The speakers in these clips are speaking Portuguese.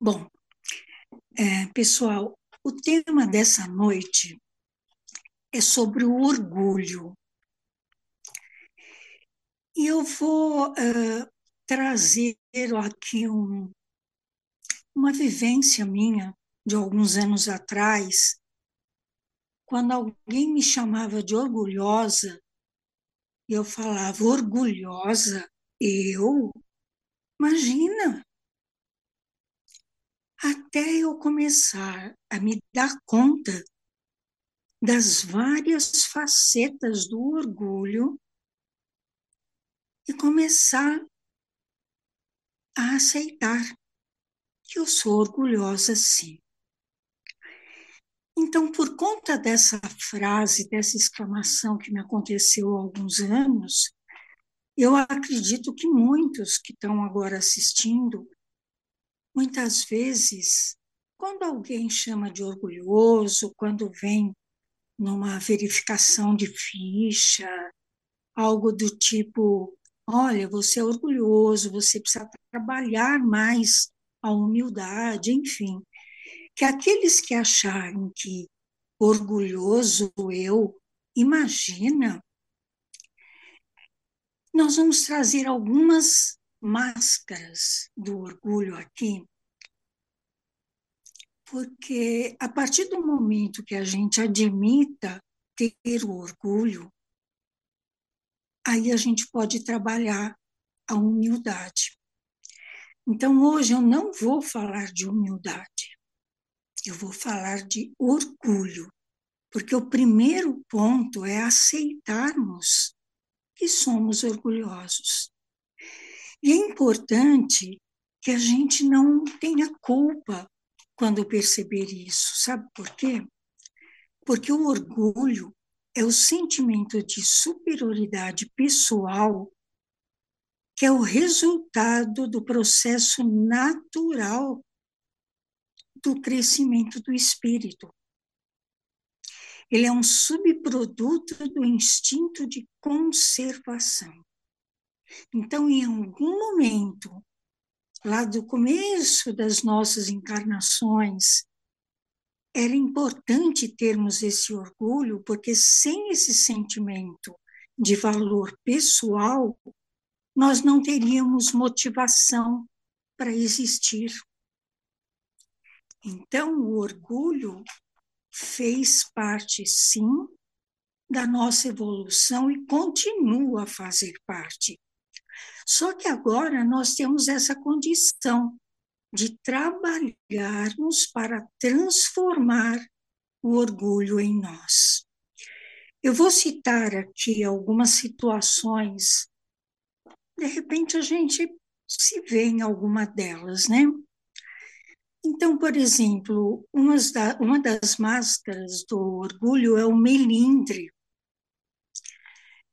Bom, é, pessoal, o tema dessa noite é sobre o orgulho. E eu vou uh, trazer aqui um, uma vivência minha de alguns anos atrás, quando alguém me chamava de orgulhosa, eu falava, orgulhosa? Eu? Imagina! Até eu começar a me dar conta das várias facetas do orgulho e começar a aceitar que eu sou orgulhosa sim. Então, por conta dessa frase, dessa exclamação que me aconteceu há alguns anos, eu acredito que muitos que estão agora assistindo, muitas vezes, quando alguém chama de orgulhoso, quando vem numa verificação de ficha, algo do tipo: olha, você é orgulhoso, você precisa trabalhar mais a humildade, enfim. Que aqueles que acharem que orgulhoso eu, imagina, nós vamos trazer algumas máscaras do orgulho aqui porque a partir do momento que a gente admita ter o orgulho, aí a gente pode trabalhar a humildade. Então, hoje eu não vou falar de humildade, eu vou falar de orgulho, porque o primeiro ponto é aceitarmos que somos orgulhosos. E é importante que a gente não tenha culpa quando perceber isso. Sabe por quê? Porque o orgulho é o sentimento de superioridade pessoal que é o resultado do processo natural do crescimento do espírito. Ele é um subproduto do instinto de conservação. Então, em algum momento, lá do começo das nossas encarnações, era importante termos esse orgulho, porque sem esse sentimento de valor pessoal, nós não teríamos motivação para existir. Então, o orgulho fez parte, sim, da nossa evolução e continua a fazer parte. Só que agora nós temos essa condição de trabalharmos para transformar o orgulho em nós. Eu vou citar aqui algumas situações, de repente a gente se vê em alguma delas, né? Então, por exemplo, uma das máscaras do orgulho é o melindre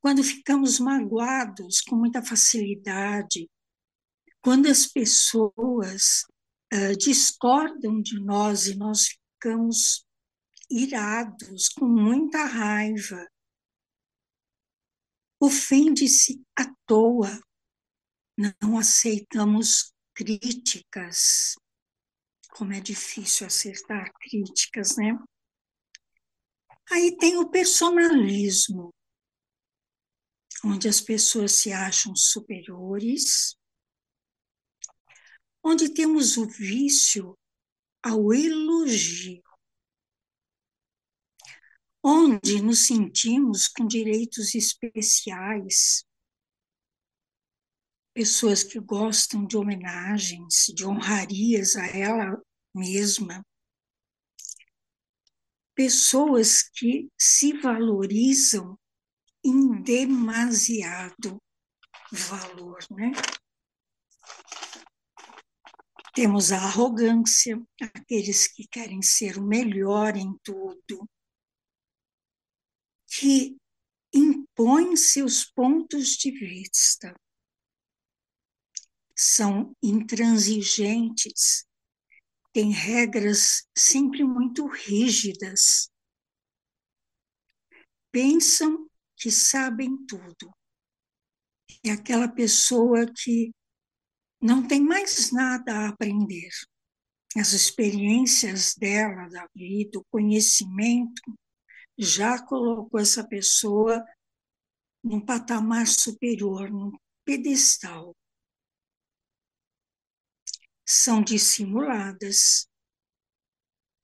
quando ficamos magoados com muita facilidade, quando as pessoas uh, discordam de nós e nós ficamos irados, com muita raiva, ofende-se à toa, não aceitamos críticas, como é difícil acertar críticas, né? Aí tem o personalismo onde as pessoas se acham superiores, onde temos o vício ao elogio, onde nos sentimos com direitos especiais, pessoas que gostam de homenagens, de honrarias a ela mesma, pessoas que se valorizam em demasiado valor, né? Temos a arrogância, aqueles que querem ser o melhor em tudo, que impõem seus pontos de vista, são intransigentes, têm regras sempre muito rígidas, pensam que sabem tudo. É aquela pessoa que não tem mais nada a aprender. as experiências dela da vida, o conhecimento, já colocou essa pessoa num patamar superior, num pedestal. São dissimuladas.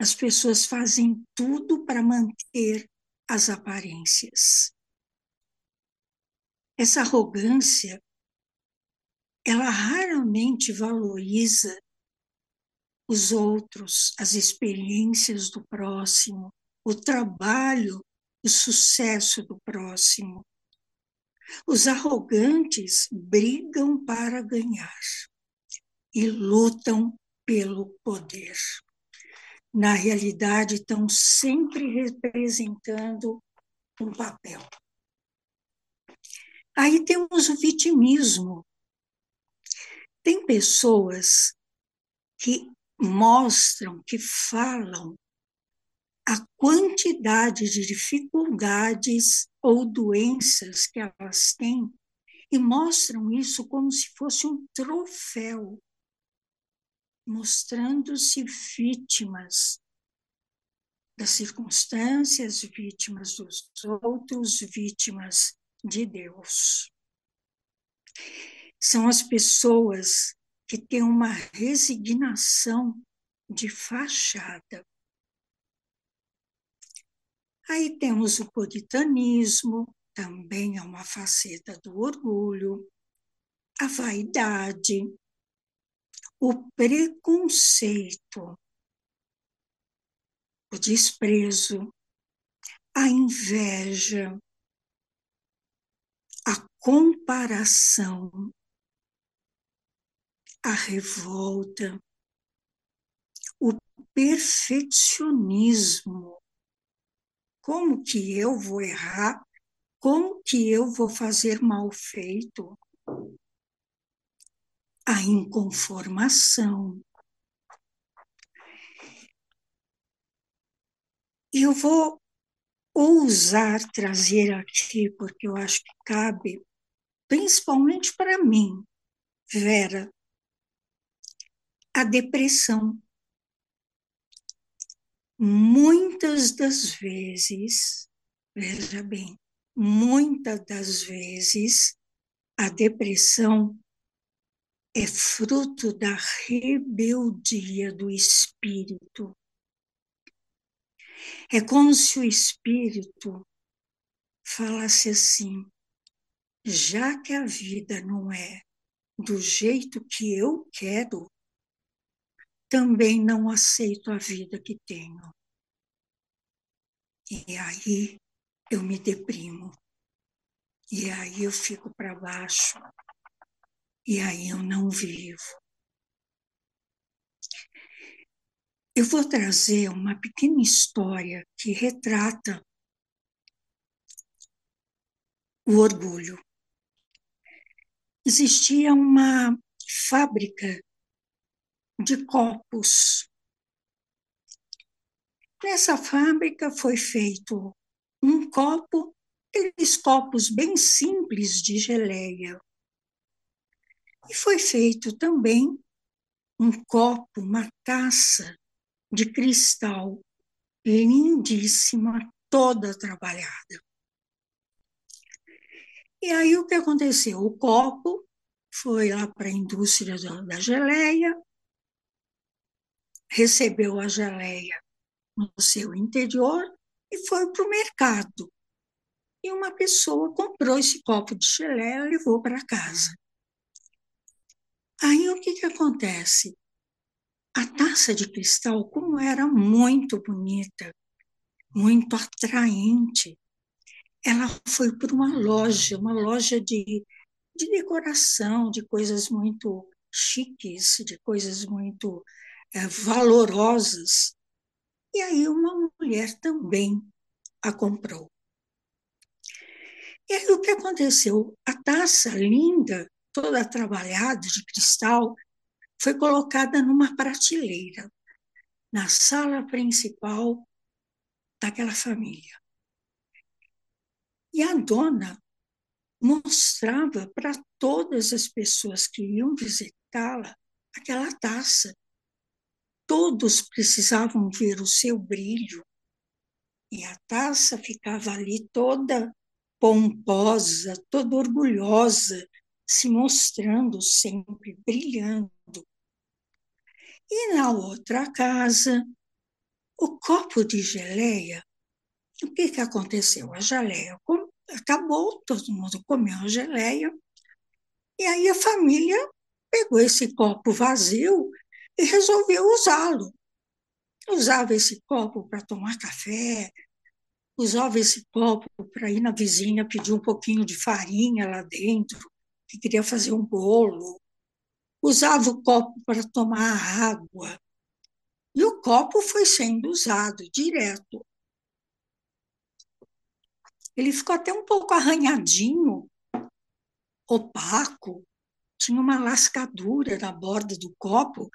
As pessoas fazem tudo para manter as aparências. Essa arrogância, ela raramente valoriza os outros, as experiências do próximo, o trabalho, o sucesso do próximo. Os arrogantes brigam para ganhar e lutam pelo poder. Na realidade, estão sempre representando um papel. Aí temos o vitimismo. Tem pessoas que mostram, que falam a quantidade de dificuldades ou doenças que elas têm e mostram isso como se fosse um troféu, mostrando-se vítimas das circunstâncias, vítimas dos outros, vítimas de Deus. São as pessoas que têm uma resignação de fachada. Aí temos o puritanismo, também é uma faceta do orgulho, a vaidade, o preconceito, o desprezo, a inveja, a comparação, a revolta, o perfeccionismo, como que eu vou errar? Como que eu vou fazer mal feito? A inconformação. Eu vou ousar trazer aqui, porque eu acho que cabe, principalmente para mim, Vera, a depressão muitas das vezes, veja bem, muitas das vezes a depressão é fruto da rebeldia do espírito. É como se o espírito falasse assim: já que a vida não é do jeito que eu quero, também não aceito a vida que tenho. E aí eu me deprimo. E aí eu fico para baixo. E aí eu não vivo. Eu vou trazer uma pequena história que retrata o orgulho. Existia uma fábrica de copos. Nessa fábrica foi feito um copo, aqueles copos bem simples de geleia. E foi feito também um copo, uma taça de cristal lindíssima, toda trabalhada. E aí o que aconteceu? O copo foi lá para a indústria da geleia, recebeu a geleia no seu interior e foi para o mercado. E uma pessoa comprou esse copo de geleia e levou para casa. Aí o que, que acontece? A taça de cristal, como era muito bonita, muito atraente, ela foi para uma loja, uma loja de, de decoração, de coisas muito chiques, de coisas muito é, valorosas. E aí uma mulher também a comprou. E aí o que aconteceu? A taça linda, toda trabalhada de cristal, foi colocada numa prateleira, na sala principal daquela família. E a dona mostrava para todas as pessoas que iam visitá-la aquela taça todos precisavam ver o seu brilho, e a taça ficava ali toda pomposa, toda orgulhosa, se mostrando sempre, brilhando. E na outra casa, o copo de geleia, o que, que aconteceu? A geleia acabou, todo mundo comeu a geleia, e aí a família pegou esse copo vazio e resolveu usá-lo. Usava esse copo para tomar café, usava esse copo para ir na vizinha pedir um pouquinho de farinha lá dentro, que queria fazer um bolo. Usava o copo para tomar água. E o copo foi sendo usado direto. Ele ficou até um pouco arranhadinho, opaco, tinha uma lascadura na borda do copo,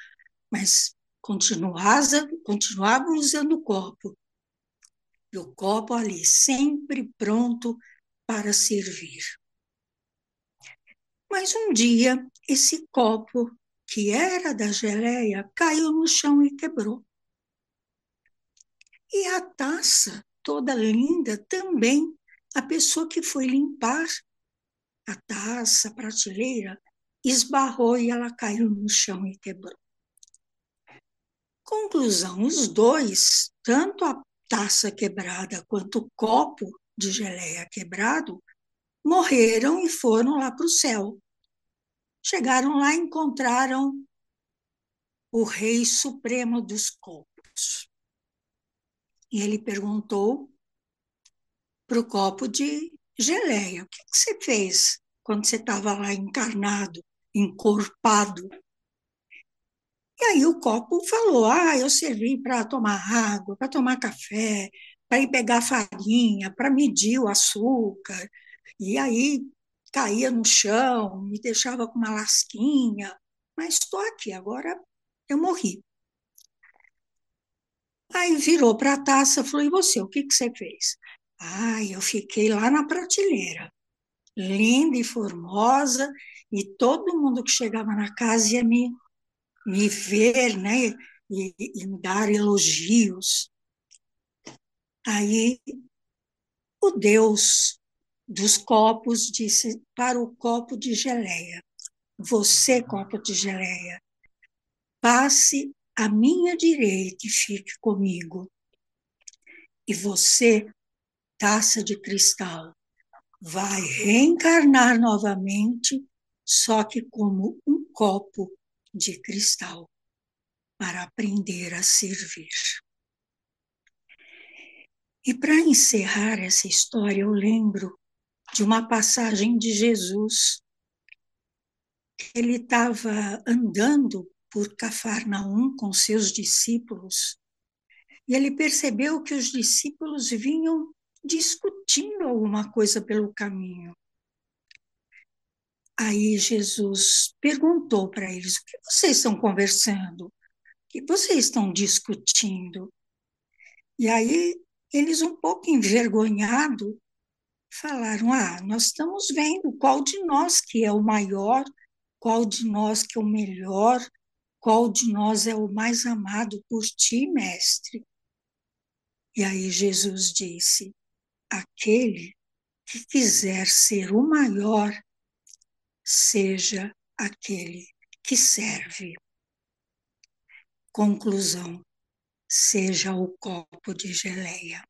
mas continuava, continuava usando o copo. E o copo ali, sempre pronto para servir. Mas um dia, esse copo que era da geleia, caiu no chão e quebrou. E a taça, toda linda, também, a pessoa que foi limpar a taça, a prateleira, esbarrou e ela caiu no chão e quebrou. Conclusão: os dois, tanto a taça quebrada quanto o copo de geleia quebrado, morreram e foram lá para o céu. Chegaram lá e encontraram o Rei Supremo dos Copos. E ele perguntou para o copo de geleia: o que, que você fez quando você estava lá encarnado, encorpado? E aí o copo falou: ah, eu servi para tomar água, para tomar café, para ir pegar farinha, para medir o açúcar. E aí caía no chão, me deixava com uma lasquinha, mas estou aqui, agora eu morri. Aí virou para a taça e falou: E você, o que, que você fez? Ah, eu fiquei lá na prateleira, linda e formosa, e todo mundo que chegava na casa ia me, me ver, né, e, e me dar elogios. Aí o Deus dos copos disse para o copo de geleia: Você, copo de geleia, passe à minha direita e fique comigo. E você, taça de cristal, vai reencarnar novamente, só que como um copo de cristal, para aprender a servir. E para encerrar essa história, eu lembro de uma passagem de Jesus. Ele estava andando por Cafarnaum com seus discípulos e ele percebeu que os discípulos vinham discutindo alguma coisa pelo caminho. Aí Jesus perguntou para eles: o que vocês estão conversando? O que vocês estão discutindo? E aí eles, um pouco envergonhados, falaram: Ah, nós estamos vendo qual de nós que é o maior, qual de nós que é o melhor, qual de nós é o mais amado por ti, mestre. E aí Jesus disse: Aquele que quiser ser o maior, seja aquele que serve. Conclusão: seja o copo de geleia.